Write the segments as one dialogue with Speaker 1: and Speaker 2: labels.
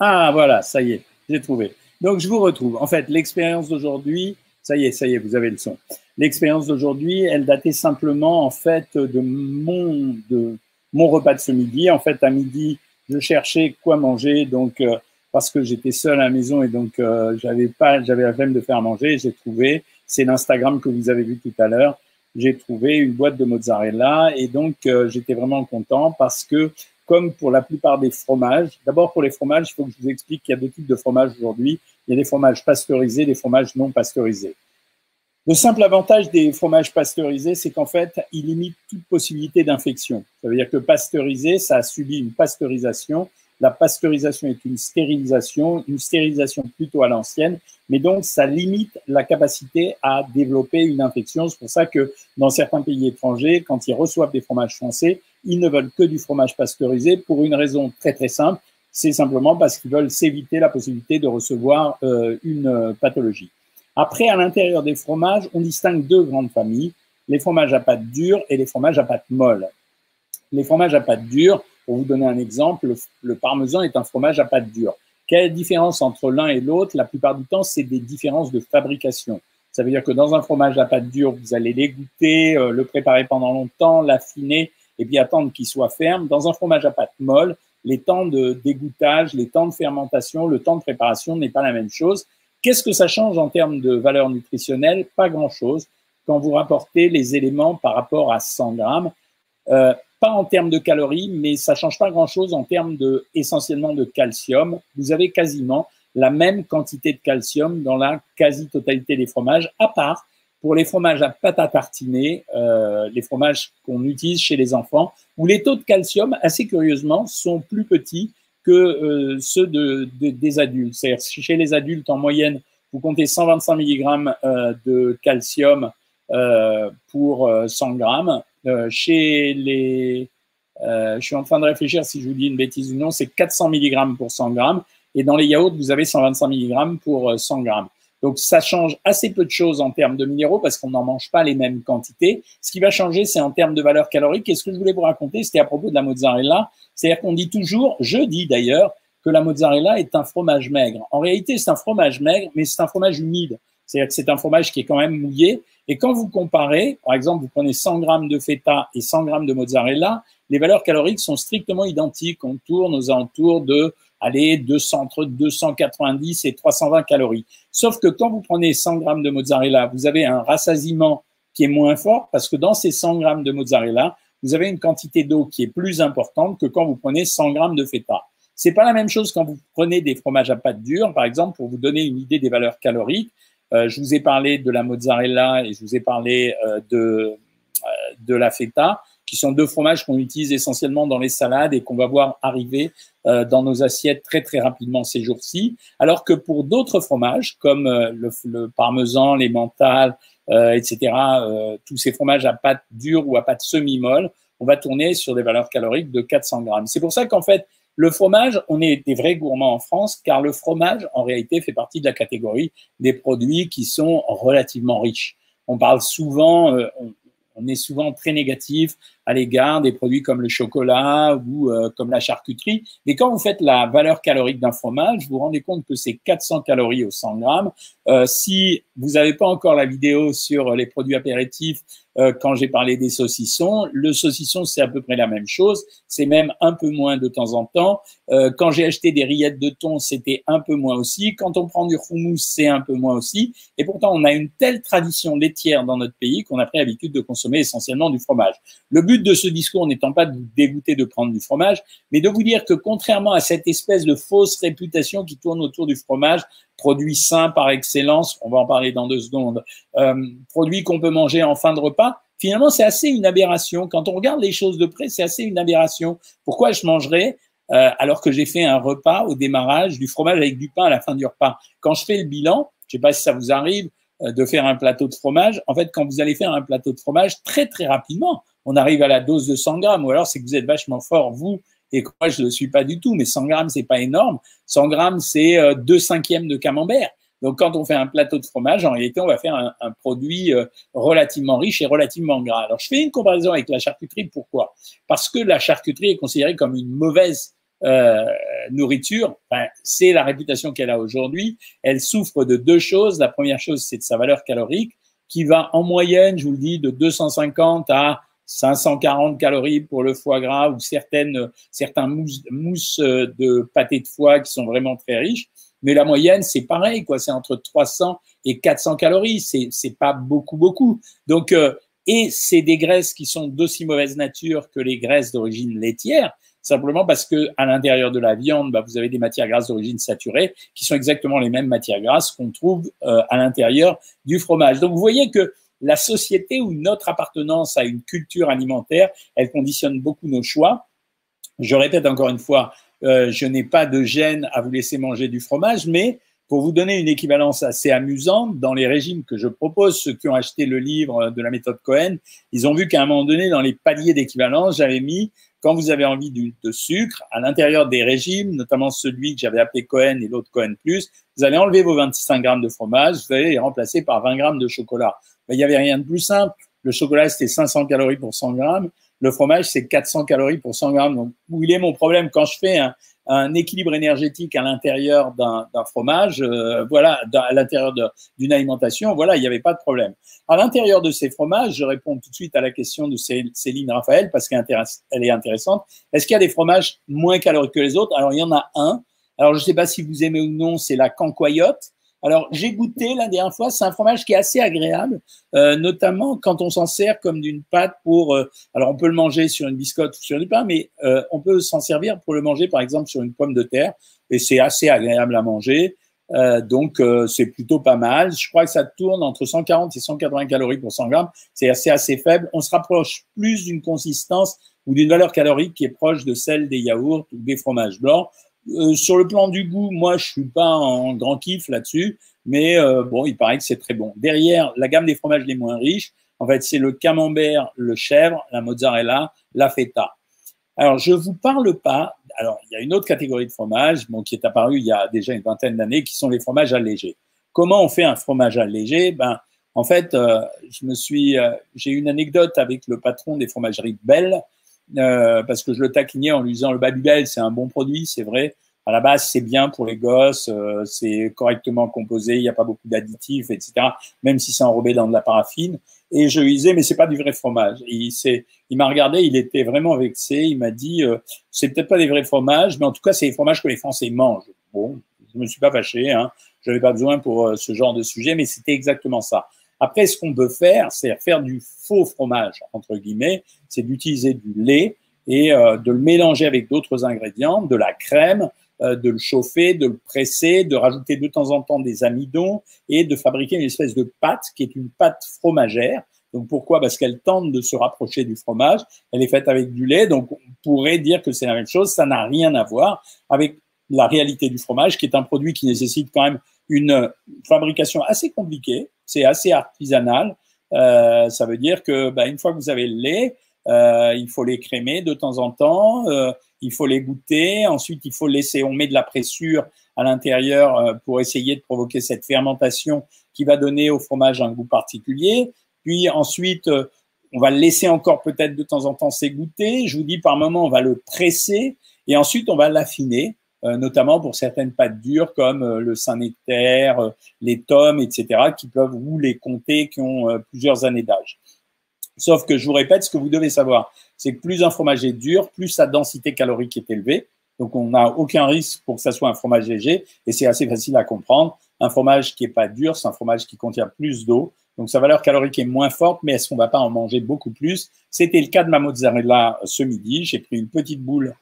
Speaker 1: Ah, voilà, ça y est, j'ai trouvé. Donc, je vous retrouve. En fait, l'expérience d'aujourd'hui, ça y est, ça y est, vous avez le son. L'expérience d'aujourd'hui, elle datait simplement, en fait, de mon, de mon repas de ce midi. En fait, à midi, je cherchais quoi manger, donc, euh, parce que j'étais seul à la maison et donc, euh, j'avais pas, j'avais la flemme de faire manger. J'ai trouvé, c'est l'Instagram que vous avez vu tout à l'heure, j'ai trouvé une boîte de mozzarella et donc, euh, j'étais vraiment content parce que comme pour la plupart des fromages. D'abord, pour les fromages, il faut que je vous explique qu'il y a deux types de fromages aujourd'hui. Il y a des fromages pasteurisés, des fromages non pasteurisés. Le simple avantage des fromages pasteurisés, c'est qu'en fait, ils limitent toute possibilité d'infection. Ça veut dire que pasteurisé, ça a subi une pasteurisation. La pasteurisation est une stérilisation, une stérilisation plutôt à l'ancienne, mais donc ça limite la capacité à développer une infection. C'est pour ça que dans certains pays étrangers, quand ils reçoivent des fromages français, ils ne veulent que du fromage pasteurisé pour une raison très très simple, c'est simplement parce qu'ils veulent s'éviter la possibilité de recevoir euh, une euh, pathologie. Après, à l'intérieur des fromages, on distingue deux grandes familles, les fromages à pâte dure et les fromages à pâte molle. Les fromages à pâte dure, pour vous donner un exemple, le, parmesan est un fromage à pâte dure. Quelle différence entre l'un et l'autre? La plupart du temps, c'est des différences de fabrication. Ça veut dire que dans un fromage à pâte dure, vous allez l'égoutter, euh, le préparer pendant longtemps, l'affiner et puis attendre qu'il soit ferme. Dans un fromage à pâte molle, les temps de dégoûtage, les temps de fermentation, le temps de préparation n'est pas la même chose. Qu'est-ce que ça change en termes de valeur nutritionnelle? Pas grand-chose quand vous rapportez les éléments par rapport à 100 grammes. Euh, pas en termes de calories, mais ça change pas grand-chose en termes de essentiellement de calcium. Vous avez quasiment la même quantité de calcium dans la quasi-totalité des fromages, à part pour les fromages à pâte à tartiner, euh, les fromages qu'on utilise chez les enfants, où les taux de calcium, assez curieusement, sont plus petits que euh, ceux de, des adultes. C'est-à-dire chez les adultes, en moyenne, vous comptez 125 mg euh, de calcium euh, pour 100 grammes. chez les, je suis en train de réfléchir si je vous dis une bêtise ou non, c'est 400 mg pour 100 grammes. Et dans les yaourts, vous avez 125 mg pour 100 grammes. Donc ça change assez peu de choses en termes de minéraux parce qu'on n'en mange pas les mêmes quantités. Ce qui va changer, c'est en termes de valeur calorique. Et ce que je voulais vous raconter, c'était à propos de la mozzarella. C'est-à-dire qu'on dit toujours, je dis d'ailleurs, que la mozzarella est un fromage maigre. En réalité, c'est un fromage maigre, mais c'est un fromage humide. C'est-à-dire que c'est un fromage qui est quand même mouillé. Et quand vous comparez, par exemple, vous prenez 100 grammes de feta et 100 grammes de mozzarella, les valeurs caloriques sont strictement identiques. On tourne aux alentours de allez, 200, entre 290 et 320 calories. Sauf que quand vous prenez 100 grammes de mozzarella, vous avez un rassasiement qui est moins fort parce que dans ces 100 grammes de mozzarella, vous avez une quantité d'eau qui est plus importante que quand vous prenez 100 grammes de feta. C'est pas la même chose quand vous prenez des fromages à pâte dure, par exemple, pour vous donner une idée des valeurs caloriques. Euh, je vous ai parlé de la mozzarella et je vous ai parlé euh, de, euh, de la feta qui sont deux fromages qu'on utilise essentiellement dans les salades et qu'on va voir arriver euh, dans nos assiettes très très rapidement ces jours-ci. Alors que pour d'autres fromages comme euh, le, parmesan, les mentales, euh, etc., tous ces fromages à pâte dure ou à pâte semi-molle, on va tourner sur des valeurs caloriques de 400 grammes. C'est pour ça qu'en fait, le fromage, on est des vrais gourmands en France, car le fromage, en réalité, fait partie de la catégorie des produits qui sont relativement riches. On parle souvent, on est souvent très négatif à l'égard des produits comme le chocolat ou euh, comme la charcuterie. Mais quand vous faites la valeur calorique d'un fromage, vous vous rendez compte que c'est 400 calories au 100 grammes. Euh, si vous n'avez pas encore la vidéo sur les produits apéritifs, euh, quand j'ai parlé des saucissons, le saucisson, c'est à peu près la même chose. C'est même un peu moins de temps en temps. Euh, quand j'ai acheté des rillettes de thon, c'était un peu moins aussi. Quand on prend du houmous, c'est un peu moins aussi. Et pourtant, on a une telle tradition laitière dans notre pays qu'on a pris l'habitude de consommer essentiellement du fromage. But de ce discours n'étant pas de vous dégoûter de prendre du fromage, mais de vous dire que contrairement à cette espèce de fausse réputation qui tourne autour du fromage, produit sain par excellence, on va en parler dans deux secondes, euh, produit qu'on peut manger en fin de repas, finalement, c'est assez une aberration. Quand on regarde les choses de près, c'est assez une aberration. Pourquoi je mangerais euh, alors que j'ai fait un repas au démarrage, du fromage avec du pain à la fin du repas? Quand je fais le bilan, je sais pas si ça vous arrive euh, de faire un plateau de fromage, en fait, quand vous allez faire un plateau de fromage, très très rapidement, on arrive à la dose de 100 grammes, ou alors c'est que vous êtes vachement fort, vous, et moi je ne le suis pas du tout, mais 100 grammes, c'est pas énorme. 100 grammes, c'est euh, deux cinquièmes de camembert. Donc, quand on fait un plateau de fromage, en réalité, on va faire un, un, produit euh, relativement riche et relativement gras. Alors, je fais une comparaison avec la charcuterie. Pourquoi? Parce que la charcuterie est considérée comme une mauvaise euh, nourriture, c'est la réputation qu'elle a aujourd'hui. Elle souffre de deux choses. La première chose, c'est de sa valeur calorique, qui va en moyenne, je vous le dis, de 250 à 540 calories pour le foie gras ou certaines, certains mousses, mousses de pâté de foie qui sont vraiment très riches. Mais la moyenne, c'est pareil, quoi. C'est entre 300 et 400 calories. C'est, c'est pas beaucoup, beaucoup. Donc, euh, et c'est des graisses qui sont d'aussi mauvaise nature que les graisses d'origine laitière, simplement parce que à l'intérieur de la viande, bah, vous avez des matières grasses d'origine saturée qui sont exactement les mêmes matières grasses qu'on trouve euh, à l'intérieur du fromage. Donc, vous voyez que la société ou notre appartenance à une culture alimentaire, elle conditionne beaucoup nos choix. Je répète encore une fois, euh, je n'ai pas de gêne à vous laisser manger du fromage, mais pour vous donner une équivalence assez amusante, dans les régimes que je propose, ceux qui ont acheté le livre de la méthode Cohen, ils ont vu qu'à un moment donné, dans les paliers d'équivalence, j'avais mis, quand vous avez envie de, sucre, à l'intérieur des régimes, notamment celui que j'avais appelé Cohen et l'autre Cohen Plus, vous allez enlever vos 25 grammes de fromage, vous allez les remplacer par 20 grammes de chocolat. Il n'y avait rien de plus simple. Le chocolat, c'était 500 calories pour 100 grammes. Le fromage, c'est 400 calories pour 100 grammes. Donc, où il est mon problème quand je fais un, un équilibre énergétique à l'intérieur d'un fromage, euh, voilà, à l'intérieur d'une alimentation, voilà, il n'y avait pas de problème. À l'intérieur de ces fromages, je réponds tout de suite à la question de Céline Raphaël parce qu'elle est intéressante. Est-ce qu'il y a des fromages moins caloriques que les autres? Alors, il y en a un. Alors, je ne sais pas si vous aimez ou non, c'est la cancoyote. Alors, j'ai goûté la dernière fois, c'est un fromage qui est assez agréable, euh, notamment quand on s'en sert comme d'une pâte pour. Euh, alors, on peut le manger sur une biscotte ou sur du pain, mais euh, on peut s'en servir pour le manger, par exemple, sur une pomme de terre, et c'est assez agréable à manger. donc, c'est plutôt pas mal. Je crois que ça tourne entre 140 et 180 calories pour 100 grammes. C'est assez, assez faible. On se rapproche plus d'une consistance ou d'une valeur calorique qui est proche de celle des yaourts ou des fromages blancs. Euh, sur le plan du goût, moi, je suis pas en grand kiff là-dessus, mais euh, bon, il paraît que c'est très bon. Derrière, la gamme des fromages les moins riches, en fait, c'est le camembert, le chèvre, la mozzarella, la feta. Alors, je vous parle pas. Alors, il y a une autre catégorie de fromage, bon, qui est apparue il y a déjà une vingtaine d'années, qui sont les fromages allégés. Comment on fait un fromage allégé? Ben, en fait, euh, je me suis, j'ai une anecdote avec le patron des fromageries Belle euh, parce que je le taquinais en lui disant le Babybel, c'est un bon produit, c'est vrai. À la base, c'est bien pour les gosses, euh, c'est correctement composé, il n'y a pas beaucoup d'additifs, etc. Même si c'est enrobé dans de la paraffine. Et je lui disais, mais c'est pas du vrai fromage. il, il m'a regardé, il était vraiment vexé. Il m'a dit, euh, c'est peut-être pas des vrais fromages, mais en tout cas, c'est les fromages que les Français mangent. Bon, je me suis pas fâché, hein. Je n'avais pas besoin pour ce genre de sujet, mais c'était exactement ça. Après, ce qu'on peut faire, c'est faire du faux fromage, entre guillemets, c'est d'utiliser du lait et euh, de le mélanger avec d'autres ingrédients, de la crème, euh, de le chauffer, de le presser, de rajouter de temps en temps des amidons et de fabriquer une espèce de pâte qui est une pâte fromagère. Donc pourquoi? Parce qu'elle tente de se rapprocher du fromage. Elle est faite avec du lait, donc on pourrait dire que c'est la même chose. Ça n'a rien à voir avec la réalité du fromage, qui est un produit qui nécessite quand même une fabrication assez compliquée, c'est assez artisanal. Euh, ça veut dire que bah, une fois que vous avez le lait, euh, il faut les crémer de temps en temps, euh, il faut les goûter, ensuite il faut laisser, on met de la pressure à l'intérieur pour essayer de provoquer cette fermentation qui va donner au fromage un goût particulier. Puis ensuite, on va le laisser encore peut-être de temps en temps s'égoutter. Je vous dis par moment, on va le presser et ensuite on va l'affiner. Euh, notamment pour certaines pâtes dures comme euh, le Saint-Nectaire, euh, les tomes, etc., qui peuvent vous les compter, qui ont plusieurs années d'âge. Sauf que je vous répète, ce que vous devez savoir, c'est que plus un fromage est dur, plus sa densité calorique est élevée. Donc, on n'a aucun risque pour que ça soit un fromage léger et c'est assez facile à comprendre. Un fromage qui est pas dur, c'est un fromage qui contient plus d'eau. Donc, sa valeur calorique est moins forte, mais est-ce qu'on va pas en manger beaucoup plus? C'était le cas de ma mozzarella ce midi. J'ai pris une petite boule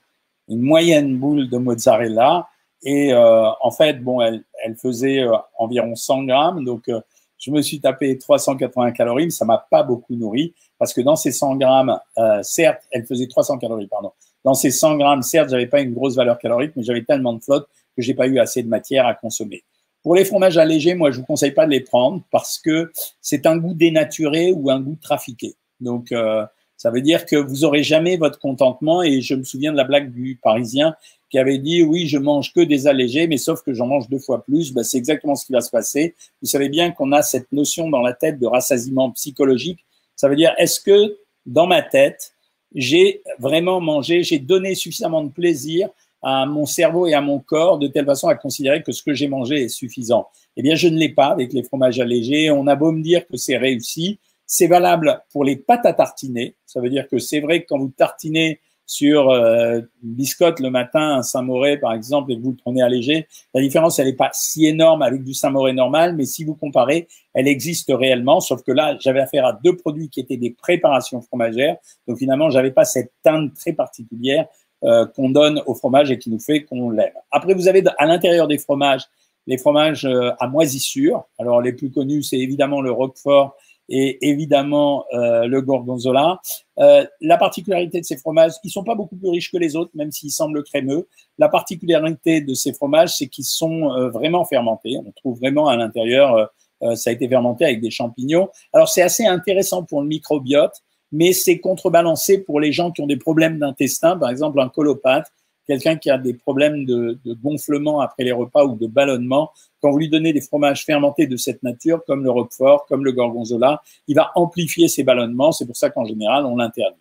Speaker 1: une moyenne boule de mozzarella. Et euh, en fait, bon, elle, elle faisait euh, environ 100 grammes. Donc, euh, je me suis tapé 380 calories, mais ça m'a pas beaucoup nourri parce que dans ces 100 grammes, certes, elle faisait 300 calories, pardon. Dans ces 100 grammes, certes, j'avais pas une grosse valeur calorique, mais j'avais tellement de flotte que j'ai pas eu assez de matière à consommer. Pour les fromages allégés, moi, je vous conseille pas de les prendre parce que c'est un goût dénaturé ou un goût trafiqué. Donc, ça veut dire que vous aurez jamais votre contentement. Et je me souviens de la blague du Parisien qui avait dit oui, je mange que des allégés, mais sauf que j'en mange deux fois plus. Ben, c'est exactement ce qui va se passer. Vous savez bien qu'on a cette notion dans la tête de rassasiement psychologique. Ça veut dire est-ce que dans ma tête, j'ai vraiment mangé, j'ai donné suffisamment de plaisir à mon cerveau et à mon corps de telle façon à considérer que ce que j'ai mangé est suffisant? Eh bien, je ne l'ai pas avec les fromages allégés. On a beau me dire que c'est réussi. C'est valable pour les pâtes à tartiner. Ça veut dire que c'est vrai que quand vous tartinez sur euh, une biscotte le matin, un Saint-Moré par exemple, et que vous le prenez allégé, la différence, elle n'est pas si énorme avec du Saint-Moré normal, mais si vous comparez, elle existe réellement, sauf que là, j'avais affaire à deux produits qui étaient des préparations fromagères, donc finalement, j'avais pas cette teinte très particulière euh, qu'on donne au fromage et qui nous fait qu'on l'aime. Après, vous avez à l'intérieur des fromages les fromages euh, à moisissure. Alors, les plus connus, c'est évidemment le Roquefort et évidemment euh, le gorgonzola. Euh, la particularité de ces fromages, ils sont pas beaucoup plus riches que les autres, même s'ils semblent crémeux. La particularité de ces fromages, c'est qu'ils sont euh, vraiment fermentés. On trouve vraiment à l'intérieur, euh, ça a été fermenté avec des champignons. Alors c'est assez intéressant pour le microbiote, mais c'est contrebalancé pour les gens qui ont des problèmes d'intestin, par exemple un colopathe quelqu'un qui a des problèmes de, de, gonflement après les repas ou de ballonnement, quand vous lui donnez des fromages fermentés de cette nature, comme le Roquefort, comme le Gorgonzola, il va amplifier ses ballonnements. C'est pour ça qu'en général, on l'interdit.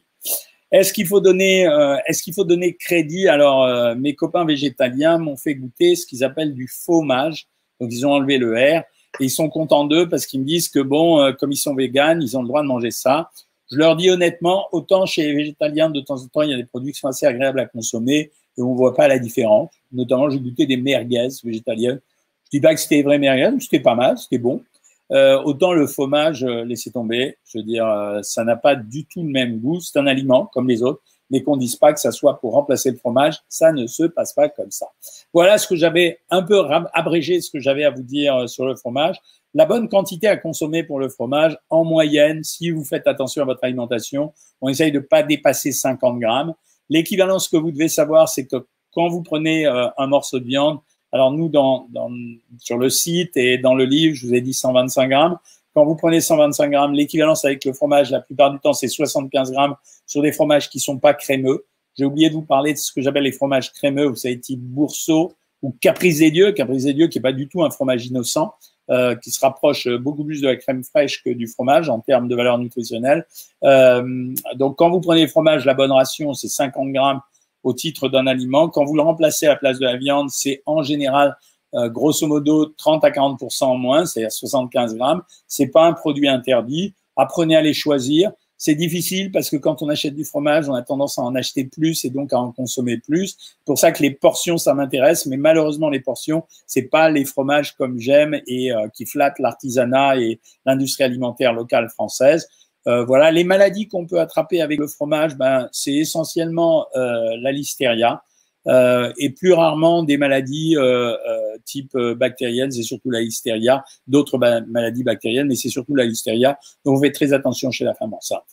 Speaker 1: Est-ce qu'il faut donner, euh, est-ce qu'il faut donner crédit? Alors, euh, mes copains végétaliens m'ont fait goûter ce qu'ils appellent du fromage. Donc, ils ont enlevé le R et ils sont contents d'eux parce qu'ils me disent que bon, euh, comme ils sont véganes, ils ont le droit de manger ça. Je leur dis honnêtement, autant chez les végétaliens, de temps en temps, il y a des produits qui sont assez agréables à consommer et on voit pas la différence. Notamment, j'ai goûté des merguez végétaliennes. Je dis pas que c'était vrai merguez, c'était pas mal, c'était bon. Euh, autant le fromage, euh, laissez tomber. Je veux dire, euh, ça n'a pas du tout le même goût. C'est un aliment comme les autres, mais qu'on dise pas que ça soit pour remplacer le fromage, ça ne se passe pas comme ça. Voilà ce que j'avais un peu abrégé, ce que j'avais à vous dire euh, sur le fromage. La bonne quantité à consommer pour le fromage, en moyenne, si vous faites attention à votre alimentation, on essaye de pas dépasser 50 grammes. L'équivalence que vous devez savoir, c'est que quand vous prenez euh, un morceau de viande, alors nous, dans, dans, sur le site et dans le livre, je vous ai dit 125 grammes. Quand vous prenez 125 grammes, l'équivalence avec le fromage, la plupart du temps, c'est 75 grammes sur des fromages qui sont pas crémeux. J'ai oublié de vous parler de ce que j'appelle les fromages crémeux, vous savez, type Bourseau ou Caprice des Dieux. Caprice qui est pas du tout un fromage innocent, euh, qui se rapproche beaucoup plus de la crème fraîche que du fromage en termes de valeur nutritionnelle. Euh, donc, quand vous prenez le fromage, la bonne ration, c'est 50 grammes au titre d'un aliment. Quand vous le remplacez à la place de la viande, c'est en général euh, grosso modo 30 à 40 en moins, c'est-à-dire 75 grammes. C'est pas un produit interdit. Apprenez à les choisir. C'est difficile parce que quand on achète du fromage, on a tendance à en acheter plus et donc à en consommer plus. Pour ça que les portions, ça m'intéresse, mais malheureusement les portions, c'est pas les fromages comme j'aime et euh, qui flattent l'artisanat et l'industrie alimentaire locale française. Euh, voilà, les maladies qu'on peut attraper avec le fromage, ben c'est essentiellement euh, la listeria. Euh, et plus rarement des maladies euh, euh, type bactérienne, c'est surtout la listeria, d'autres maladies bactériennes, mais c'est surtout la listeria. Donc, on fait très attention chez la femme enceinte.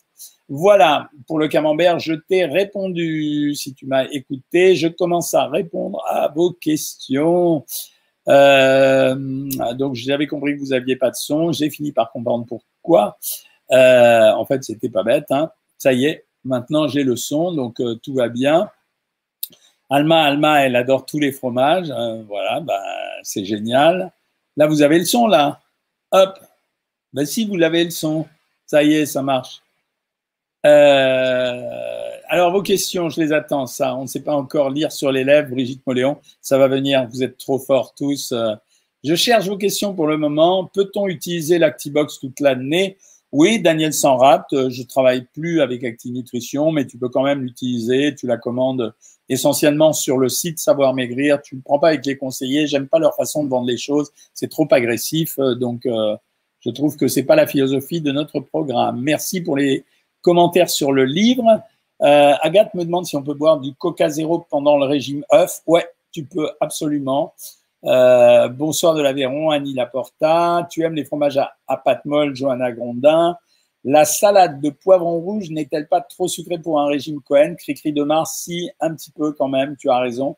Speaker 1: Voilà, pour le camembert, je t'ai répondu. Si tu m'as écouté, je commence à répondre à vos questions. Donc, j'avais compris que vous aviez pas de son. J'ai fini par comprendre pourquoi. En fait, c'était pas bête. Hein. Ça y est, maintenant j'ai le son, donc tout va bien. Alma, Alma, elle adore tous les fromages. Euh, voilà, bah, c'est génial. Là, vous avez le son, là. Hop. Ben, si, vous l'avez le son. Ça y est, ça marche. Euh, alors, vos questions, je les attends. Ça, on ne sait pas encore lire sur les lèvres, Brigitte Moléon. Ça va venir. Vous êtes trop forts tous. Euh. Je cherche vos questions pour le moment. Peut-on utiliser l'Actibox toute l'année? Oui, Daniel Sanrapt. Je travaille plus avec ActiNutrition, mais tu peux quand même l'utiliser. Tu la commandes essentiellement sur le site Savoir Maigrir. Tu ne prends pas avec les conseillers. J'aime pas leur façon de vendre les choses. C'est trop agressif. Euh, donc, euh, je trouve que c'est pas la philosophie de notre programme. Merci pour les commentaires sur le livre. Euh, Agathe me demande si on peut boire du Coca Zéro pendant le régime œuf. Ouais, tu peux absolument. Euh, bonsoir de l'Aveyron, Annie Laporta. Tu aimes les fromages à, à pâte molle, Johanna Grondin. La salade de poivron rouge n'est-elle pas trop sucrée pour un régime Cohen? Cri-cri de Mars, si, un petit peu quand même, tu as raison.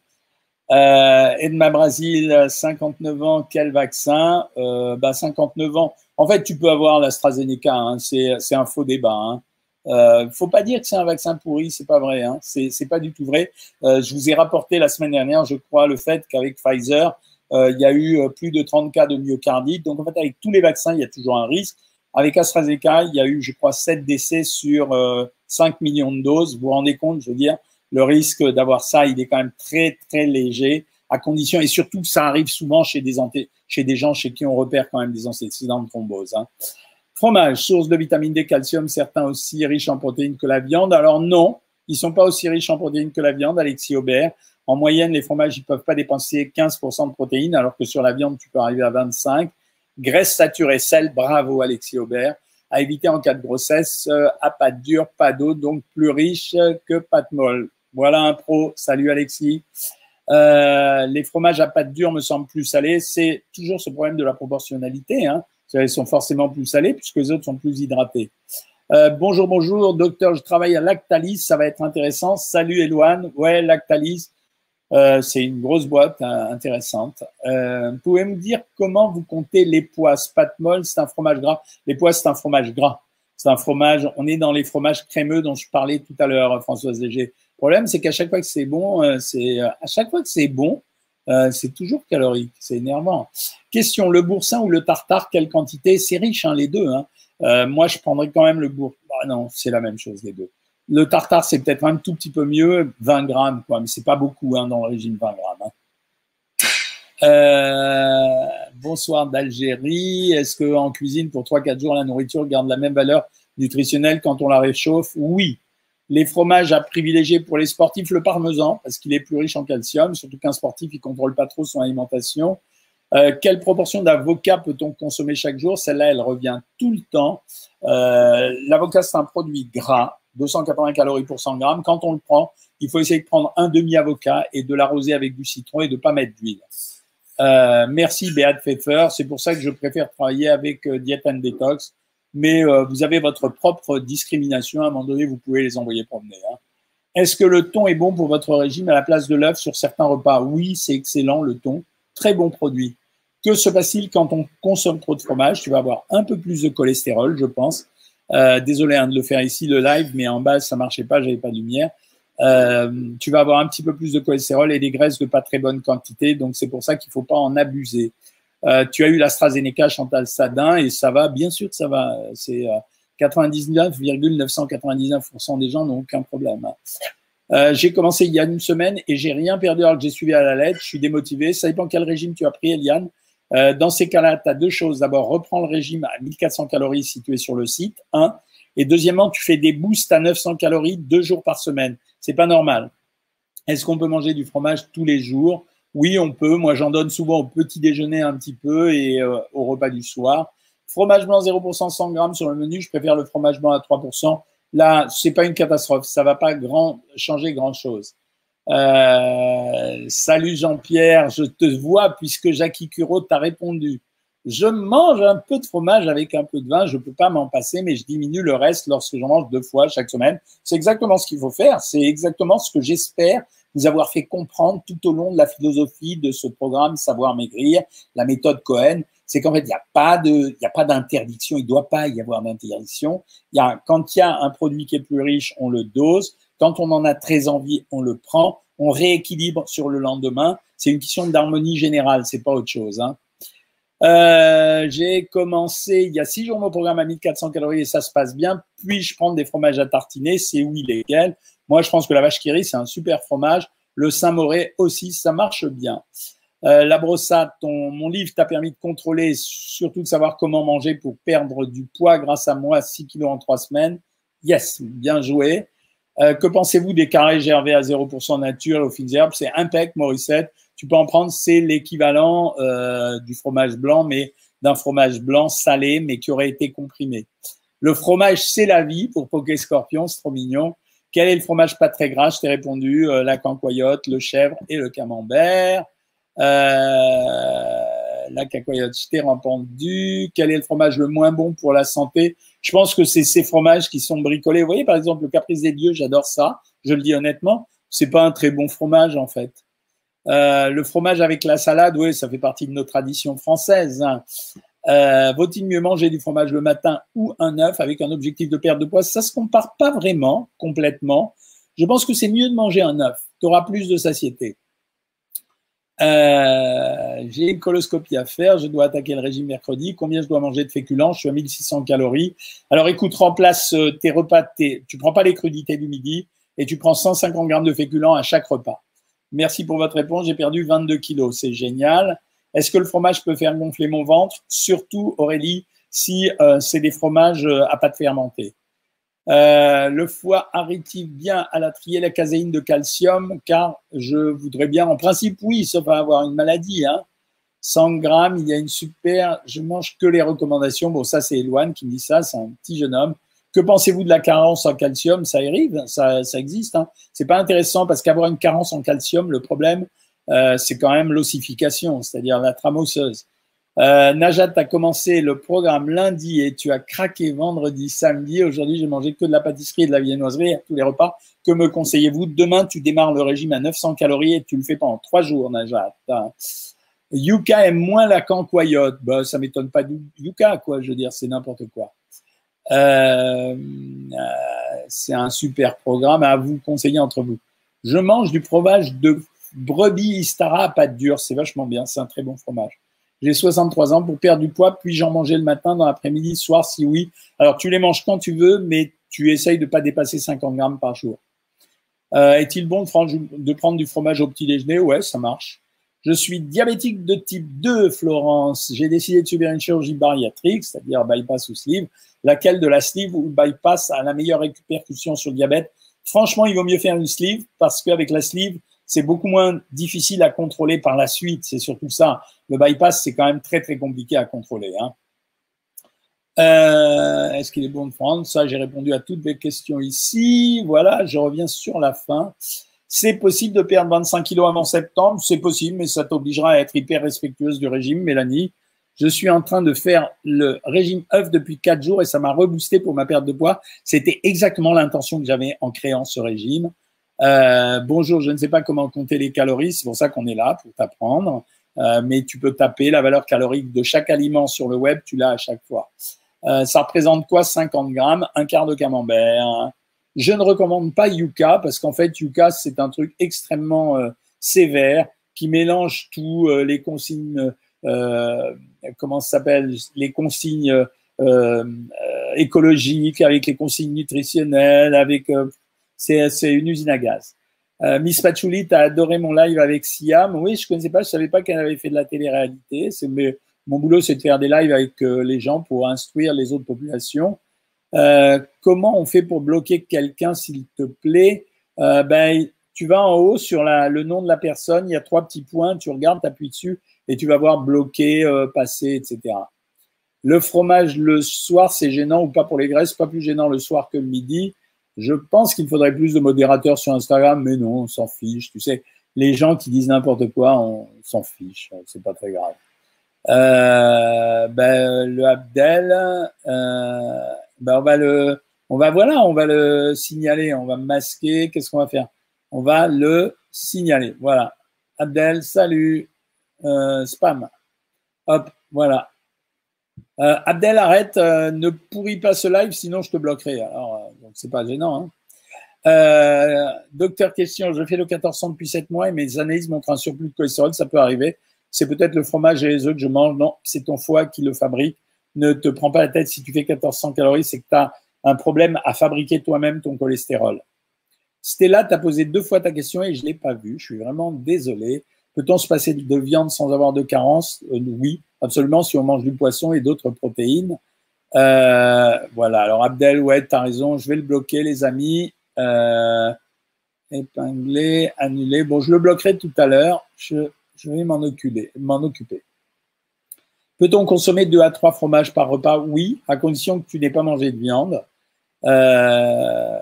Speaker 1: Euh, Edma Brasil, 59 ans, quel vaccin? Euh, bah 59 ans. En fait, tu peux avoir l'AstraZeneca, hein, c'est un faux débat. Hein. Euh, faut pas dire que c'est un vaccin pourri, c'est pas vrai. Hein. C'est pas du tout vrai. Je vous ai rapporté la semaine dernière, je crois, le fait qu'avec Pfizer, il y a eu plus de 30 cas de myocardite. Donc en fait, avec tous les vaccins, il y a toujours un risque. Avec AstraZeneca, il y a eu, je crois, 7 décès sur 5 euh, millions de doses. Vous vous rendez compte, je veux dire, le risque d'avoir ça, il est quand même très, très léger, à condition, et surtout ça arrive souvent chez des, chez des gens chez qui on repère quand même des antécédents de thrombose. Hein. Fromage, source de vitamine D, calcium, certains aussi riches en protéines que la viande. Alors non, ils sont pas aussi riches en protéines que la viande, Alexis Aubert. En moyenne, les fromages, ils peuvent pas dépenser 15% de protéines, alors que sur la viande, tu peux arriver à 25. Graisse saturée, sel, bravo Alexis Aubert. À éviter en cas de grossesse, euh, à pâte dure, pas d'eau, donc plus riche que pâte molle. Voilà un pro. Salut Alexis. Euh, les fromages à pâte dure me semblent plus salés. C'est toujours ce problème de la proportionnalité. Hein. Ils sont forcément plus salés puisque les autres sont plus hydratés. Euh, bonjour, bonjour, docteur, je travaille à Lactalis, ça va être intéressant. Salut Eloane, ouais, Lactalis, euh, c'est une grosse boîte hein, intéressante. Euh, pouvez me dire comment vous comptez les pois Pâte molle, c'est un fromage gras. Les pois, c'est un fromage gras. C'est un fromage, on est dans les fromages crémeux dont je parlais tout à l'heure, Françoise Léger. Le problème, c'est qu'à chaque fois que c'est bon, euh, c'est à chaque fois que c'est bon, euh, c'est toujours calorique. C'est énervant. Question le boursin ou le tartare, quelle quantité? C'est riche, hein, les deux. Hein. Euh, moi, je prendrais quand même le boursin. Ah non, c'est la même chose, les deux. Le tartare, c'est peut-être un tout petit peu mieux, 20 grammes, quoi, mais c'est pas beaucoup hein, dans le régime 20 grammes. Hein. Euh, bonsoir d'Algérie. Est-ce que en cuisine pour 3-4 jours la nourriture garde la même valeur nutritionnelle quand on la réchauffe? Oui. Les fromages à privilégier pour les sportifs, le parmesan, parce qu'il est plus riche en calcium, surtout qu'un sportif, il contrôle pas trop son alimentation. Euh, quelle proportion d'avocat peut-on consommer chaque jour? Celle-là, elle revient tout le temps. Euh, L'avocat, c'est un produit gras, 280 calories pour 100 grammes. Quand on le prend, il faut essayer de prendre un demi-avocat et de l'arroser avec du citron et de ne pas mettre d'huile. Euh, merci Béat Pfeffer. C'est pour ça que je préfère travailler avec euh, Diet and Detox. Mais euh, vous avez votre propre discrimination. À un moment donné, vous pouvez les envoyer promener. Hein. Est-ce que le thon est bon pour votre régime à la place de l'œuf sur certains repas? Oui, c'est excellent le thon très bon produit. Que se passe-t-il quand on consomme trop de fromage? Tu vas avoir un peu plus de cholestérol, je pense. Euh, désolé hein, de le faire ici, le live, mais en bas, ça marchait pas, j'avais pas de lumière. Euh, tu vas avoir un petit peu plus de cholestérol et des graisses de pas très bonne quantité, donc c'est pour ça qu'il faut pas en abuser. Euh, tu as eu l'AstraZeneca Chantal Sadin et ça va, bien sûr que ça va. C'est 99,999% des gens n'ont aucun problème. J'ai commencé il y a une semaine et j'ai rien perdu alors que j'ai suivi à la lettre. Je suis démotivé. Ça dépend quel régime tu as pris, Eliane. Euh, dans ces cas-là, tu as deux choses. D'abord, reprends le régime à 1400 calories si sur le site. Un. Et deuxièmement, tu fais des boosts à 900 calories deux jours par semaine. C'est pas normal. Est-ce qu'on peut manger du fromage tous les jours? Oui, on peut. Moi, j'en donne souvent au petit déjeuner un petit peu et euh, au repas du soir. Fromage blanc 0% 100 grammes sur le menu. Je préfère le fromage blanc à 3% là, c'est pas une catastrophe. Ça va pas grand, changer grand chose. Euh, salut Jean-Pierre, je te vois puisque Jackie Curo t'a répondu. Je mange un peu de fromage avec un peu de vin, je peux pas m'en passer, mais je diminue le reste lorsque j'en mange deux fois chaque semaine. C'est exactement ce qu'il faut faire. C'est exactement ce que j'espère vous avoir fait comprendre tout au long de la philosophie de ce programme Savoir Maigrir, la méthode Cohen c'est qu'en fait, il n'y a pas d'interdiction, il ne doit pas y avoir d'interdiction. Quand il y a un produit qui est plus riche, on le dose. Quand on en a très envie, on le prend. On rééquilibre sur le lendemain. C'est une question d'harmonie générale, c'est pas autre chose. Hein. Euh, j'ai commencé il y a six jours mon programme à 1400 calories et ça se passe bien. Puis je prends des fromages à tartiner, c'est oui lesquels. Moi, je pense que la vache qui rit, c'est un super fromage. Le Saint-Moré aussi, ça marche bien. Euh, la brossade, mon livre t'a permis de contrôler, surtout de savoir comment manger pour perdre du poids grâce à moi, 6 kilos en 3 semaines. Yes, bien joué. Euh, que pensez-vous des carrés gervais à 0% nature aux fines herbes? C'est impec, Morissette. Tu peux en prendre, c'est l'équivalent euh, du fromage blanc, mais d'un fromage blanc salé, mais qui aurait été comprimé. Le fromage, c'est la vie pour Poké Scorpion, c'est trop mignon. Quel est le fromage pas très gras? Je t'ai répondu, la cancoyote, le chèvre et le camembert. Euh, la cacahuète, t'ai répondu. Quel est le fromage le moins bon pour la santé? Je pense que c'est ces fromages qui sont bricolés. Vous voyez, par exemple, le caprice des dieux, j'adore ça. Je le dis honnêtement. C'est pas un très bon fromage, en fait. Euh, le fromage avec la salade, oui, ça fait partie de nos traditions françaises. Hein. Euh, Vaut-il mieux manger du fromage le matin ou un œuf avec un objectif de perte de poids? Ça se compare pas vraiment complètement. Je pense que c'est mieux de manger un œuf. Tu auras plus de satiété. Euh, j'ai une coloscopie à faire, je dois attaquer le régime mercredi. Combien je dois manger de féculents? Je suis à 1600 calories. Alors écoute, remplace euh, tes repas, tes, tu prends pas les crudités du midi et tu prends 150 grammes de féculents à chaque repas. Merci pour votre réponse. J'ai perdu 22 kilos. C'est génial. Est-ce que le fromage peut faire gonfler mon ventre? Surtout, Aurélie, si euh, c'est des fromages à pâte fermentée. Euh, le foie arrive bien à la trier la caséine de calcium car je voudrais bien, en principe, oui, sauf à avoir une maladie. Hein. 100 grammes, il y a une super, je mange que les recommandations. Bon, ça, c'est Eloane qui me dit ça, c'est un petit jeune homme. Que pensez-vous de la carence en calcium? Ça arrive, ça, ça existe. Hein. C'est pas intéressant parce qu'avoir une carence en calcium, le problème, euh, c'est quand même l'ossification, c'est-à-dire la trame osseuse. Euh, Najat, tu as commencé le programme lundi et tu as craqué vendredi, samedi. Aujourd'hui, j'ai mangé que de la pâtisserie et de la viennoiserie à tous les repas. Que me conseillez-vous? Demain, tu démarres le régime à 900 calories et tu le fais pendant trois jours, Najat. Yuka aime moins la cancoyote. Bah, ça m'étonne pas du Yuka, quoi. Je veux dire, c'est n'importe quoi. Euh, euh, c'est un super programme à vous conseiller entre vous. Je mange du fromage de brebis Istara à pâte dure. C'est vachement bien. C'est un très bon fromage. J'ai 63 ans pour perdre du poids, puis j'en mangeais le matin, dans l'après-midi, soir, si oui. Alors, tu les manges quand tu veux, mais tu essayes de pas dépasser 50 grammes par jour. Euh, Est-il bon de prendre, du fromage au petit déjeuner Ouais, ça marche. Je suis diabétique de type 2, Florence. J'ai décidé de subir une chirurgie bariatrique, c'est-à-dire bypass ou sleeve. Laquelle de la sleeve ou bypass a la meilleure répercussion sur le diabète? Franchement, il vaut mieux faire une sleeve parce qu'avec la sleeve, c'est beaucoup moins difficile à contrôler par la suite. C'est surtout ça. Le bypass, c'est quand même très, très compliqué à contrôler. Hein. Euh, Est-ce qu'il est bon de prendre Ça, j'ai répondu à toutes les questions ici. Voilà, je reviens sur la fin. C'est possible de perdre 25 kilos avant septembre? C'est possible, mais ça t'obligera à être hyper respectueuse du régime, Mélanie. Je suis en train de faire le régime œuf depuis 4 jours et ça m'a reboosté pour ma perte de poids. C'était exactement l'intention que j'avais en créant ce régime. Euh, bonjour, je ne sais pas comment compter les calories, c'est pour ça qu'on est là, pour t'apprendre. Euh, mais tu peux taper la valeur calorique de chaque aliment sur le web, tu l'as à chaque fois. Euh, ça représente quoi 50 grammes, un quart de camembert? Je ne recommande pas Yuka parce qu'en fait, Yuka, c'est un truc extrêmement sévère qui mélange tout, les consignes, comment ça s'appelle, les consignes écologiques avec les consignes nutritionnelles, avec c'est une usine à gaz. Euh, Miss Patchouli, tu as adoré mon live avec Siam. Oui, je connaissais pas, je savais pas qu'elle avait fait de la télé-réalité. Mon boulot, c'est de faire des lives avec euh, les gens pour instruire les autres populations. Euh, comment on fait pour bloquer quelqu'un, s'il te plaît? Ben, Tu vas en haut sur le nom de la personne, il y a trois petits points, tu regardes, tu appuies dessus et tu vas voir bloquer, passer, etc. Le fromage le soir, c'est gênant ou pas pour les graisses, pas plus gênant le soir que le midi. Je pense qu'il faudrait plus de modérateurs sur Instagram, mais non, on s'en fiche. Tu sais, les gens qui disent n'importe quoi, on s'en fiche. C'est pas très grave. Euh, ben, le Abdel, euh, ben on va le, on on va le signaler, on va masquer. Qu'est-ce qu'on va faire? On va le signaler. Voilà. Abdel, salut. Euh, spam. Hop, voilà. Euh, Abdel, arrête, euh, ne pourris pas ce live, sinon je te bloquerai. Alors, euh, c'est pas gênant. Hein. docteur, question. Je fais le 1400 depuis 7 mois et mes analyses montrent un surplus de cholestérol. Ça peut arriver. C'est peut-être le fromage et les œufs que je mange. Non, c'est ton foie qui le fabrique. Ne te prends pas la tête si tu fais 1400 calories, c'est que tu as un problème à fabriquer toi-même ton cholestérol. Stella, tu as posé deux fois ta question et je ne l'ai pas vue. Je suis vraiment désolé. Peut-on se passer de viande sans avoir de carence Oui, absolument, si on mange du poisson et d'autres protéines. Euh, voilà, alors Abdel, ouais, tu as raison, je vais le bloquer, les amis. Euh, épingler, annuler. Bon, je le bloquerai tout à l'heure. Je, vais m'en occuper. Peut-on consommer deux à trois fromages par repas? Oui, à condition que tu n'aies pas mangé de viande. Euh,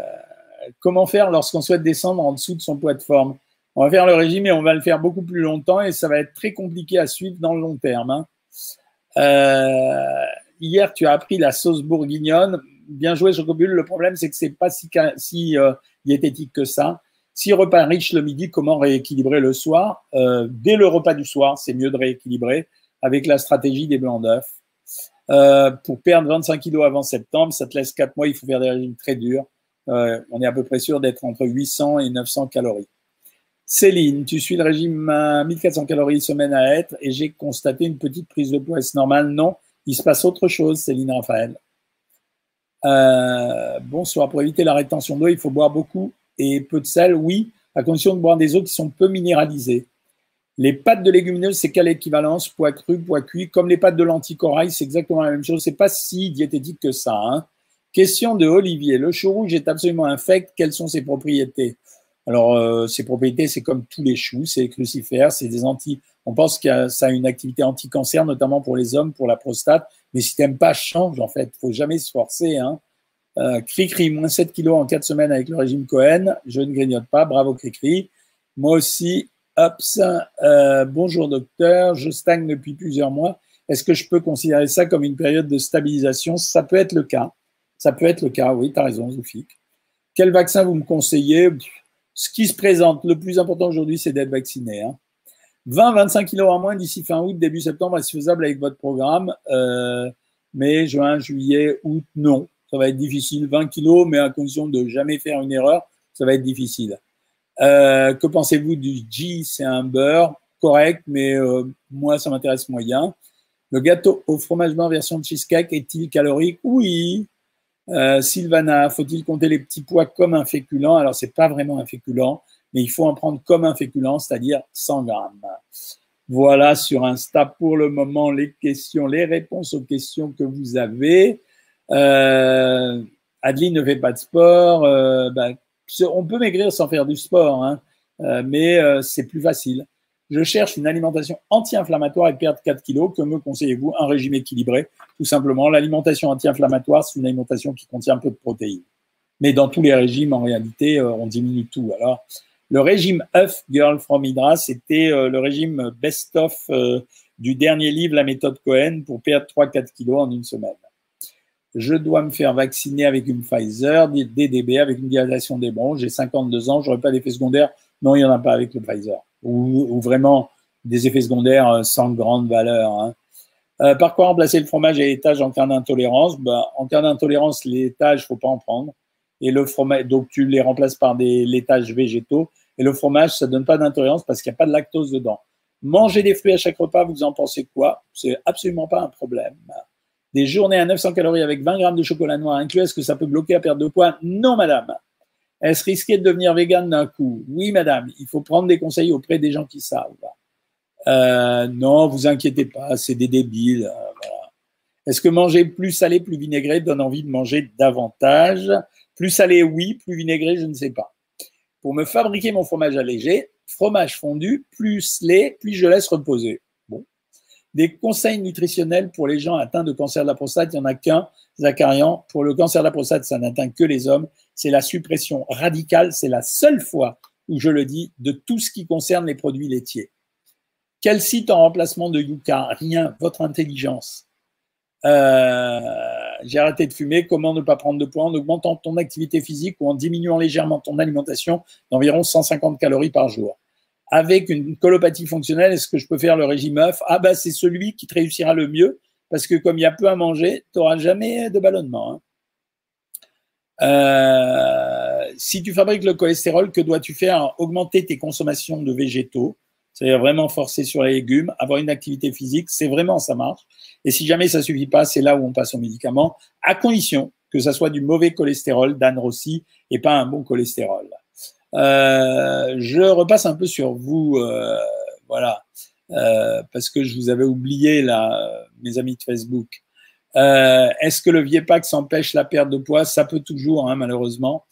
Speaker 1: comment faire lorsqu'on souhaite descendre en dessous de son poids de forme? On va faire le régime et on va le faire beaucoup plus longtemps et ça va être très compliqué à suivre dans le long terme. Hein. Euh, hier, tu as appris la sauce bourguignonne. Bien joué, Jocobule. Le problème, c'est que c'est pas si, si euh, diététique que ça. Si repas riche le midi, comment rééquilibrer le soir? Euh, Dès le repas du soir, c'est mieux de rééquilibrer avec la stratégie des blancs d'œufs. Pour perdre 25 kilos avant septembre, ça te laisse 4 mois, il faut faire des régimes très durs. On est à peu près sûr d'être entre 800 et 900 calories. Céline, tu suis le régime à 1400 calories semaine à être et j'ai constaté une petite prise de poids. Est-ce normal? Non, il se passe autre chose, Céline Raphaël. Euh, bonsoir, pour éviter la rétention d'eau, il faut boire beaucoup et peu de sel, oui, à condition de boire des eaux qui sont peu minéralisées. Les pâtes de légumineuses, c'est quelle équivalence? Poids cru, poids cuit. Comme les pâtes de lentilles corail, c'est exactement la même chose. C'est pas si diététique que ça. Hein. Question de Olivier. Le chou rouge est absolument infect. Quelles sont ses propriétés? Alors, euh, ses propriétés, c'est comme tous les choux, c'est crucifères, c'est des anti. On pense que ça a une activité anti-cancer, notamment pour les hommes, pour la prostate. Mais si t'aimes pas, change en fait. Faut jamais se forcer. Hein. Euh, Cri-cri, moins 7 kilos en 4 semaines avec le régime Cohen. Je ne grignote pas. Bravo Cri-cri. Moi aussi, Hops, euh, bonjour docteur, je stagne depuis plusieurs mois. Est-ce que je peux considérer ça comme une période de stabilisation? Ça peut être le cas. Ça peut être le cas, oui, tu as raison, Zoufik. Quel vaccin vous me conseillez? Ce qui se présente, le plus important aujourd'hui, c'est d'être vacciné. 20-25 hein. kilos en moins d'ici fin août, début septembre, est-ce faisable avec votre programme? Euh, Mai, juin, juillet, août, non. Ça va être difficile. 20 kilos, mais à condition de jamais faire une erreur, ça va être difficile. Euh, que pensez-vous du G C'est un beurre correct, mais euh, moi, ça m'intéresse moyen. Le gâteau au fromage blanc version cheesecake est-il calorique? Oui. Euh, Sylvana, faut-il compter les petits pois comme un féculent? Alors, c'est pas vraiment un féculent, mais il faut en prendre comme un féculent, c'est-à-dire 100 grammes. Voilà sur Insta pour le moment les questions, les réponses aux questions que vous avez. Euh, Adeline ne fait pas de sport. Euh, bah, on peut maigrir sans faire du sport, hein, euh, mais c'est plus facile. Je cherche une alimentation anti-inflammatoire et perdre 4 kilos. Que me conseillez-vous? Un régime équilibré, tout simplement. L'alimentation anti-inflammatoire, c'est une alimentation qui contient peu de protéines. Mais dans tous les régimes, en réalité, euh, on diminue tout. Alors, le régime œuf Girl from Hydra, c'était le régime best-of du dernier livre, La méthode Cohen, pour perdre 3-4 kilos en une semaine je dois me faire vacciner avec une Pfizer, DDB, avec une dilatation des bronches, j'ai 52 ans, je n'aurai pas d'effets secondaires. Non, il n'y en a pas avec le Pfizer. Ou, vraiment des effets secondaires euh, sans grande valeur. Hein. Euh, par quoi remplacer le fromage et l'étage en cas d'intolérance? Ben, En cas d'intolérance, il faut pas en prendre. Et le fromage, donc tu les remplaces par des laitages végétaux. Et le fromage, ça donne pas d'intolérance parce qu'il n'y a pas de lactose dedans. Manger des fruits à chaque repas, vous en pensez quoi? C'est absolument pas un problème des journées à 900 calories avec 20 grammes de chocolat noir inclus, est-ce que ça peut bloquer à perte de poids? Non, madame. Est-ce risqué de devenir végane d'un coup? Oui, madame. Il faut prendre des conseils auprès des gens qui savent. Euh, non, vous inquiétez pas, c'est des débiles. Euh, est-ce que manger plus salé, plus vinaigré donne envie de manger davantage? Plus salé, oui. Plus vinaigré, je ne sais pas. Pour me fabriquer mon fromage allégé, fromage fondu, plus lait, puis je laisse reposer. Des conseils nutritionnels pour les gens atteints de cancer de la prostate, il n'y en a qu'un, Zacharian. Pour le cancer de la prostate, ça n'atteint que les hommes. C'est la suppression radicale. C'est la seule fois où je le dis de tout ce qui concerne les produits laitiers. Quel site en remplacement de Yuka Rien. Votre intelligence. Euh, j'ai arrêté de fumer. Comment ne pas prendre de poids? En augmentant ton activité physique ou en diminuant légèrement ton alimentation d'environ 150 calories par jour avec une colopathie fonctionnelle, est-ce que je peux faire le régime œuf? Ah bah c'est celui qui te réussira le mieux, parce que comme il y a peu à manger, tu n'auras jamais de ballonnement. Hein. Euh, si tu fabriques le cholestérol, que dois-tu faire? Augmenter tes consommations de végétaux, c'est-à-dire vraiment forcer sur les légumes, avoir une activité physique, c'est vraiment ça marche. Et si jamais ça suffit pas, c'est là où on passe aux médicaments, à condition que ça soit du mauvais cholestérol, Rossi, et pas un bon cholestérol. Euh, je repasse un peu sur vous, euh, voilà, euh, parce que je vous avais oublié là, mes amis de Facebook. Est-ce que le Viepax empêche la perte de poids? Ça peut toujours, hein, malheureusement.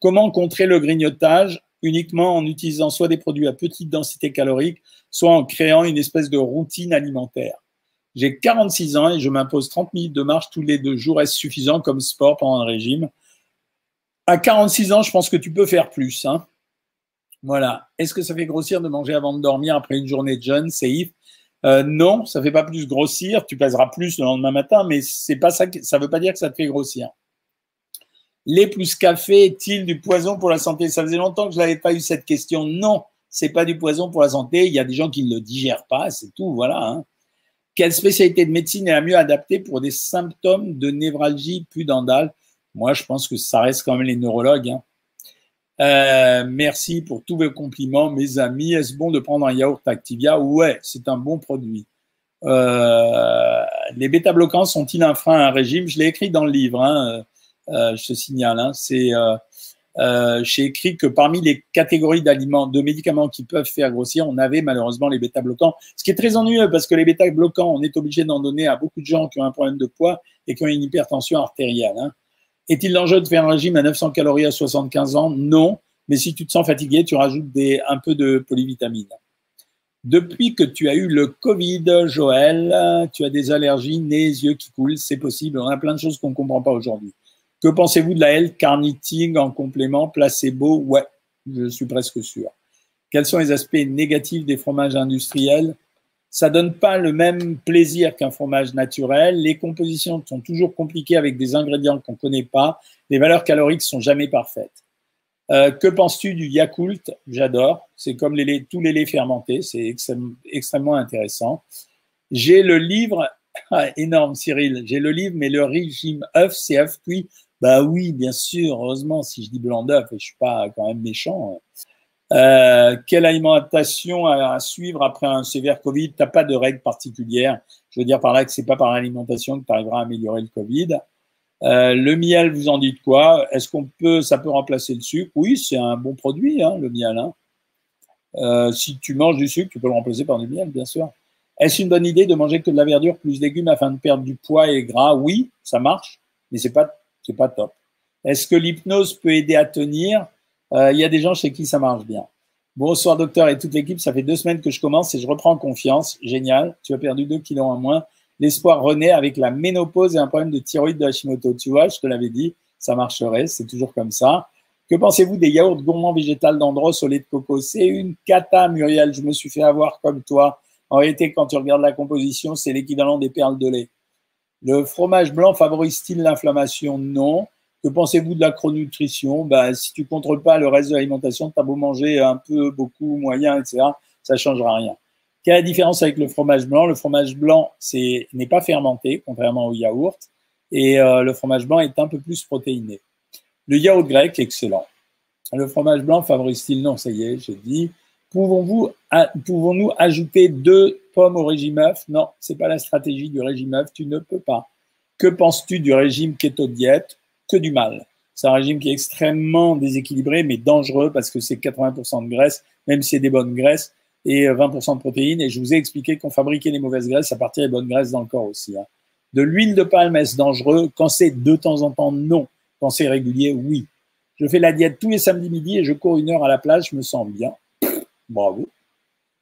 Speaker 1: Comment contrer le grignotage? Uniquement en utilisant soit des produits à petite densité calorique, soit en créant une espèce de routine alimentaire. J'ai 46 ans et je m'impose 30 minutes de marche tous les deux jours. Est-ce suffisant comme sport pendant le régime? À 46 ans, je pense que tu peux faire plus. Hein. Voilà. Est-ce que ça fait grossir de manger avant de dormir après une journée de jeûne, safe euh, Non, ça fait pas plus grossir. Tu pèseras plus le lendemain matin, mais c'est pas ça. ça veut pas dire que ça te fait grossir. Lait plus café est-il du poison pour la santé? Ça faisait longtemps que je n'avais pas eu cette question. Non, c'est pas du poison pour la santé. Il y a des gens qui ne le digèrent pas, c'est tout. Voilà. Hein. Quelle spécialité de médecine est la mieux adaptée pour des symptômes de névralgie pudendale? Moi, je pense que ça reste quand même les neurologues. Hein. Euh, merci pour tous vos compliments, mes amis. Est-ce bon de prendre un yaourt Activia? Ouais, c'est un bon produit. Euh, les bêta-bloquants sont-ils un frein à un régime? Je l'ai écrit dans le livre, hein, euh, je te signale. Hein, j'ai écrit que parmi les catégories d'aliments, de médicaments qui peuvent faire grossir, on avait malheureusement les bêta-bloquants, ce qui est très ennuyeux parce que les bêta-bloquants, on est obligé d'en donner à beaucoup de gens qui ont un problème de poids et qui ont une hypertension artérielle. Hein. Est-il dangereux de faire un régime à 900 calories à 75 ans? Non, mais si tu te sens fatigué, tu rajoutes un peu de polyvitamine. Depuis que tu as eu le Covid, Joël, tu as des allergies, nez, yeux qui coulent, c'est possible. On a plein de choses qu'on ne comprend pas aujourd'hui. Que pensez-vous de la L-carnitine en complément? Placebo? Ouais, je suis presque sûr. Quels sont les aspects négatifs des fromages industriels? Ça donne pas le même plaisir qu'un fromage naturel. Les compositions sont toujours compliquées avec des ingrédients qu'on ne connaît pas. Les valeurs caloriques sont jamais parfaites. Euh, que penses-tu du Yakult J'adore. C'est comme tous les laits fermentés. C'est extrêmement intéressant. J'ai le livre, ah, énorme Cyril, j'ai le livre, mais le régime œuf, c'est œuf cuit. Bah oui, bien sûr, heureusement, si je dis blanc d'œuf, et je suis pas quand même méchant. Euh, quelle alimentation à, suivre après un sévère Covid? T'as pas de règles particulières. Je veux dire par là que c'est pas par l'alimentation que tu arriveras à améliorer le Covid. Euh, le miel, vous en dites quoi? Est-ce qu'on peut, ça peut remplacer le sucre? Oui, c'est un bon produit, hein, le miel. Hein. Euh, si tu manges du sucre, tu peux le remplacer par du miel, bien sûr. Est-ce une bonne idée de manger que de la verdure plus légumes afin de perdre du poids et gras? Oui, ça marche, mais c'est pas c'est pas top. Est-ce que l'hypnose peut aider à tenir? Il y a des gens chez qui ça marche bien. Bonsoir docteur et toute l'équipe, ça fait deux semaines que je commence et je reprends confiance. Génial, tu as perdu deux kilos en moins l'espoir renaît avec la ménopause et un problème de thyroïde de Hashimoto. Tu vois, je te l'avais dit, ça marcherait, c'est toujours comme ça. Que pensez-vous des yaourts gourmands végétales d'Andros au lait de coco? C'est une cata, Muriel. Je me suis fait avoir comme toi. En réalité, quand tu regardes la composition, c'est l'équivalent des perles de lait. Le fromage blanc favorise-t-il l'inflammation? Non. Que pensez-vous de la chronutrition ben, Si tu ne contrôles pas le reste de l'alimentation, tu as beau manger un peu, beaucoup, moyen, etc., ça ne changera rien. Quelle est la différence avec le fromage blanc? Le fromage blanc n'est pas fermenté, contrairement au yaourt, et euh, le fromage blanc est un peu plus protéiné. Le yaourt grec, excellent. Le fromage blanc favorise-t-il? Non, ça y est, j'ai dit. Pouvons-nous pouvons ajouter deux pommes au régime œuf? Non, c'est pas la stratégie du régime œuf, tu ne peux pas. Que penses-tu du régime keto-diète Que du mal. C'est un régime qui est extrêmement déséquilibré, mais dangereux parce que c'est 80% de graisse, même si c'est des bonnes graisses, et 20% euh, de protéines. Et je vous ai expliqué qu'on fabriquait les mauvaises graisses à partir des bonnes graisses dans le corps aussi. Hein. De l'huile de palme, est-ce dangereux? Quand c'est de temps en temps, non. Quand c'est régulier, oui. Je fais la diète tous les samedis midi et je cours une heure à la plage, je me sens bien. Bravo.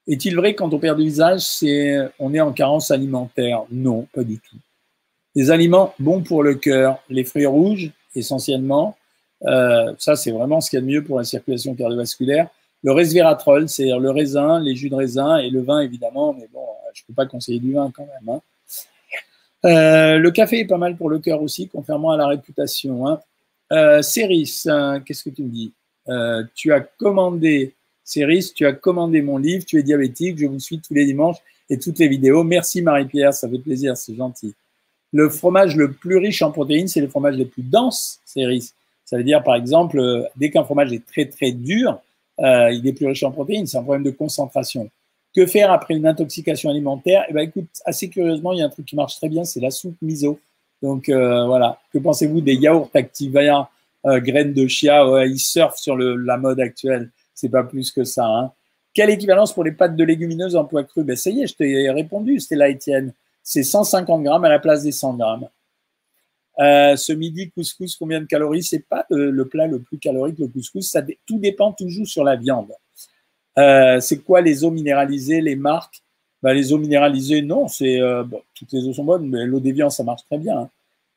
Speaker 1: Est-il vrai quand on perd du visage, on est en carence alimentaire? Non, pas du tout. Les aliments bons pour le cœur, les fruits rouges essentiellement, euh, ça c'est vraiment ce qu'il y a de mieux pour la circulation cardiovasculaire. Le resveratrol, c'est-à-dire le raisin, les jus de raisin et le vin, évidemment, mais bon, je ne peux pas conseiller du vin quand même. Hein. Euh, le café est pas mal pour le cœur aussi, contrairement à la réputation. Hein. Euh, Céris, qu'est-ce que tu me dis? Euh, Tu as commandé, Céris, tu as commandé mon livre, tu es diabétique, je vous suis tous les dimanches et toutes les vidéos. Merci Marie-Pierre, ça fait plaisir, c'est gentil. Le fromage le plus riche en protéines, c'est le fromage le plus dense, Céris. Ça veut dire, par exemple, dès qu'un fromage est très très dur, euh, il est plus riche en protéines, c'est un problème de concentration. Que faire après une intoxication alimentaire? Eh ben, écoute, assez curieusement, il y a un truc qui marche très bien, c'est la soupe miso. Donc euh, voilà. Que pensez-vous des yaourts Activia, euh, graines de chia? Ils surfent sur la mode actuelle. C'est pas plus que ça. Hein. Quelle équivalence pour les pâtes de légumineuses en poids cru Ben ça y est, je t'ai répondu, c'était là, Étienne. C'est 150 grammes à la place des 100 grammes. Euh, ce midi, couscous, combien de calories? C'est pas le, plat le plus calorique, le couscous. Ça, tout dépend toujours sur la viande. Euh, c'est quoi les eaux minéralisées, les marques? Ben, Les eaux minéralisées, non, c'est euh, toutes les eaux sont bonnes, mais l'eau des viandes, ça marche très bien. Hein.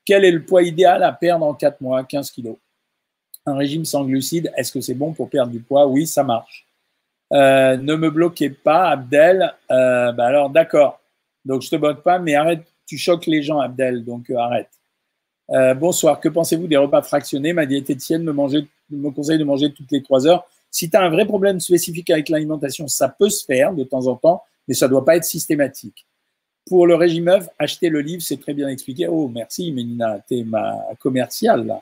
Speaker 1: Quel est le poids idéal à perdre en 4 mois? 15 kilos. Un régime sans glucides, est-ce que c'est bon pour perdre du poids? Oui, ça marche. ne me bloquez pas, Abdel. Ben, alors, d'accord. Donc, je te bloque pas, mais arrête. Tu choques les gens, Abdel. Donc, arrête. Euh, bonsoir, que pensez-vous des repas fractionnés? Ma diététicienne me, me conseille de manger toutes les trois heures. Si tu as un vrai problème spécifique avec l'alimentation, ça peut se faire de temps en temps, mais ça ne doit pas être systématique. Pour le régime œuf, acheter le livre, c'est très bien expliqué. Oh, merci, Mélina, tu es ma commerciale. Là.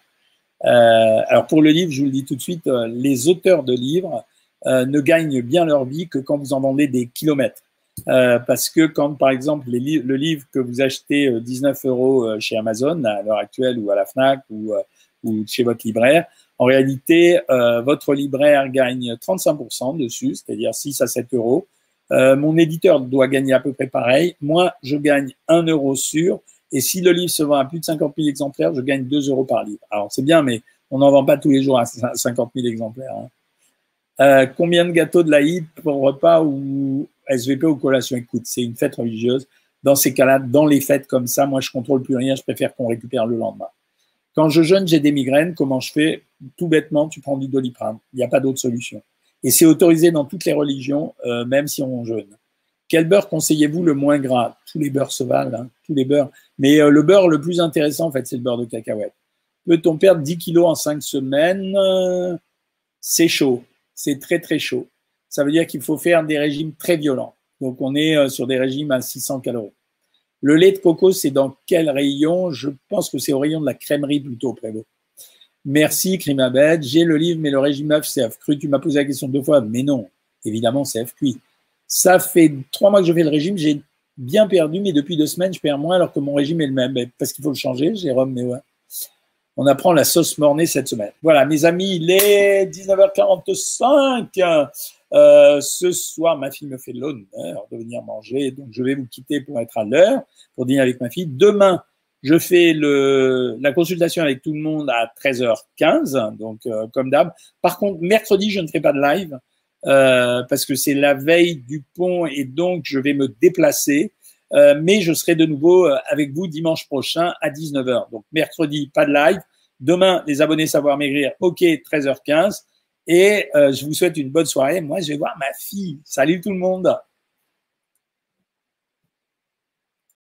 Speaker 1: Euh, alors, pour le livre, je vous le dis tout de suite, euh, les auteurs de livres ne gagnent bien leur vie que quand vous en vendez des kilomètres. Euh, parce que quand, par exemple, le livre que vous achetez 19 euh, euros euh, chez Amazon à l'heure actuelle ou à la FNAC ou ou chez votre libraire. En réalité, euh, votre libraire gagne 35% dessus, c'est-à-dire 6 à 7 euros. Euh, mon éditeur doit gagner à peu près pareil. Moi, je gagne 1 euro sur. Et si le livre se vend à plus de 50 000 exemplaires, je gagne 2 euros par livre. Alors, c'est bien, mais on n'en vend pas tous les jours à 50 000 exemplaires. Hein. Euh, combien de gâteaux de l'Aïd pour repas ou SVP ou collation Écoute, c'est une fête religieuse. Dans ces cas-là, dans les fêtes comme ça, moi, je contrôle plus rien. Je préfère qu'on récupère le lendemain. Quand je jeûne, j'ai des migraines. Comment je fais? Tout bêtement, tu prends du doliprane. Il n'y a pas d'autre solution. Et c'est autorisé dans toutes les religions, euh, même si on jeûne. Quel beurre conseillez-vous le moins gras? Tous les beurres se valent, hein, tous les beurres. Mais euh, le beurre le plus intéressant, en fait, c'est le beurre de cacahuète. Peut-on perdre 10 kilos en 5 semaines? C'est chaud. C'est très, très chaud. Ça veut dire qu'il faut faire des régimes très violents. Donc, on est euh, sur des régimes à 600 calories. Le lait de coco, c'est dans quel rayon? Je pense que c'est au rayon de la crèmerie plutôt, Prévost. Merci, Crimabed. J'ai le livre, mais le régime œuf, c'est cru. Tu m'as posé la question deux fois, mais non, évidemment, c'est cuit. Ça fait trois mois que je fais le régime, j'ai bien perdu, mais depuis deux semaines, je perds moins alors que mon régime est le même. Parce qu'il faut le changer, Jérôme, mais ouais. On apprend la sauce mornée cette semaine. Voilà, mes amis, il est 19h45. Euh, ce soir, ma fille me fait l'honneur de venir manger, donc je vais vous quitter pour être à l'heure, pour dîner avec ma fille. Demain, je fais la consultation avec tout le monde à 13h15, donc euh, comme d'hab. Par contre, mercredi, je ne ferai pas de live euh, parce que c'est la veille du pont et donc je vais me déplacer. Mais je serai de nouveau avec vous dimanche prochain à 19h. Donc mercredi, pas de live. Demain, les abonnés Savoir Maigrir, ok, 13h15. Et je vous souhaite une bonne soirée. Moi, je vais voir ma fille. Salut tout le monde.